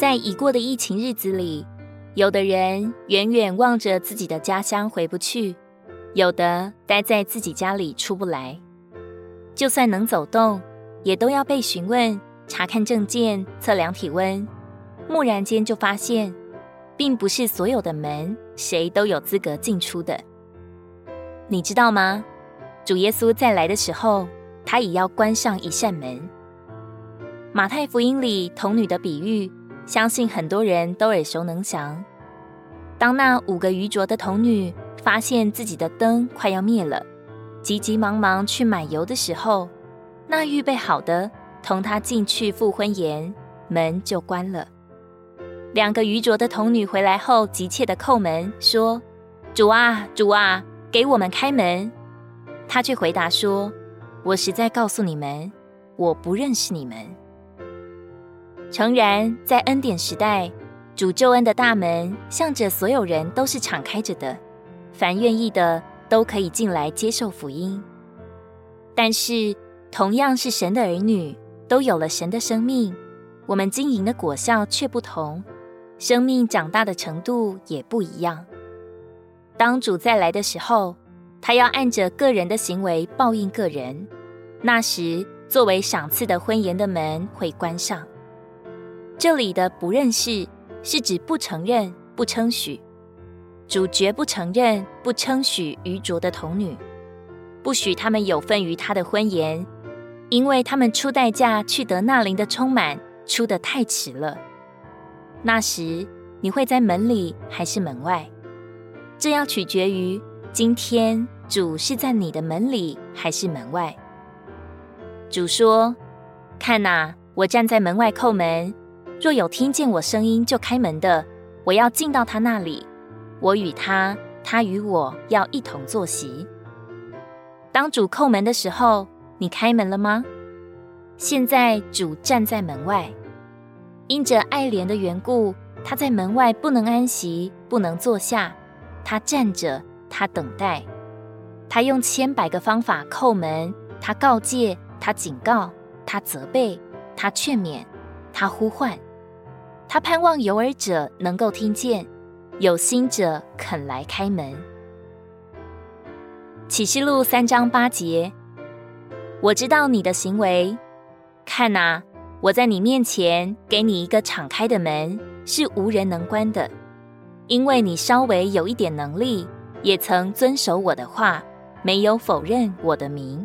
在已过的疫情日子里，有的人远远望着自己的家乡回不去，有的待在自己家里出不来。就算能走动，也都要被询问、查看证件、测量体温。蓦然间就发现，并不是所有的门谁都有资格进出的。你知道吗？主耶稣再来的时候，他也要关上一扇门。马太福音里童女的比喻，相信很多人都耳熟能详。当那五个愚拙的童女发现自己的灯快要灭了，急急忙忙去买油的时候，那预备好的同她进去赴婚筵，门就关了。两个愚拙的童女回来后，急切的叩门说：“主啊，主啊，给我们开门。”他却回答说：“我实在告诉你们，我不认识你们。”诚然，在恩典时代，主救恩的大门向着所有人都是敞开着的，凡愿意的都可以进来接受福音。但是，同样是神的儿女，都有了神的生命，我们经营的果效却不同，生命长大的程度也不一样。当主再来的时候，他要按着个人的行为报应个人，那时作为赏赐的婚筵的门会关上。这里的不认识，是指不承认、不称许。主绝不承认、不称许愚拙的童女，不许他们有份于他的婚筵，因为他们出代价去得那灵的充满，出得太迟了。那时你会在门里还是门外？这要取决于今天主是在你的门里还是门外。主说：“看哪，我站在门外叩门。”若有听见我声音就开门的，我要进到他那里，我与他，他与我要一同坐席。当主叩门的时候，你开门了吗？现在主站在门外，因着爱怜的缘故，他在门外不能安息，不能坐下，他站着，他等待，他用千百个方法叩门，他告诫，他警告，他责备，他劝勉，他呼唤。他盼望有耳者能够听见，有心者肯来开门。启示录三章八节，我知道你的行为，看哪，我在你面前给你一个敞开的门，是无人能关的，因为你稍微有一点能力，也曾遵守我的话，没有否认我的名。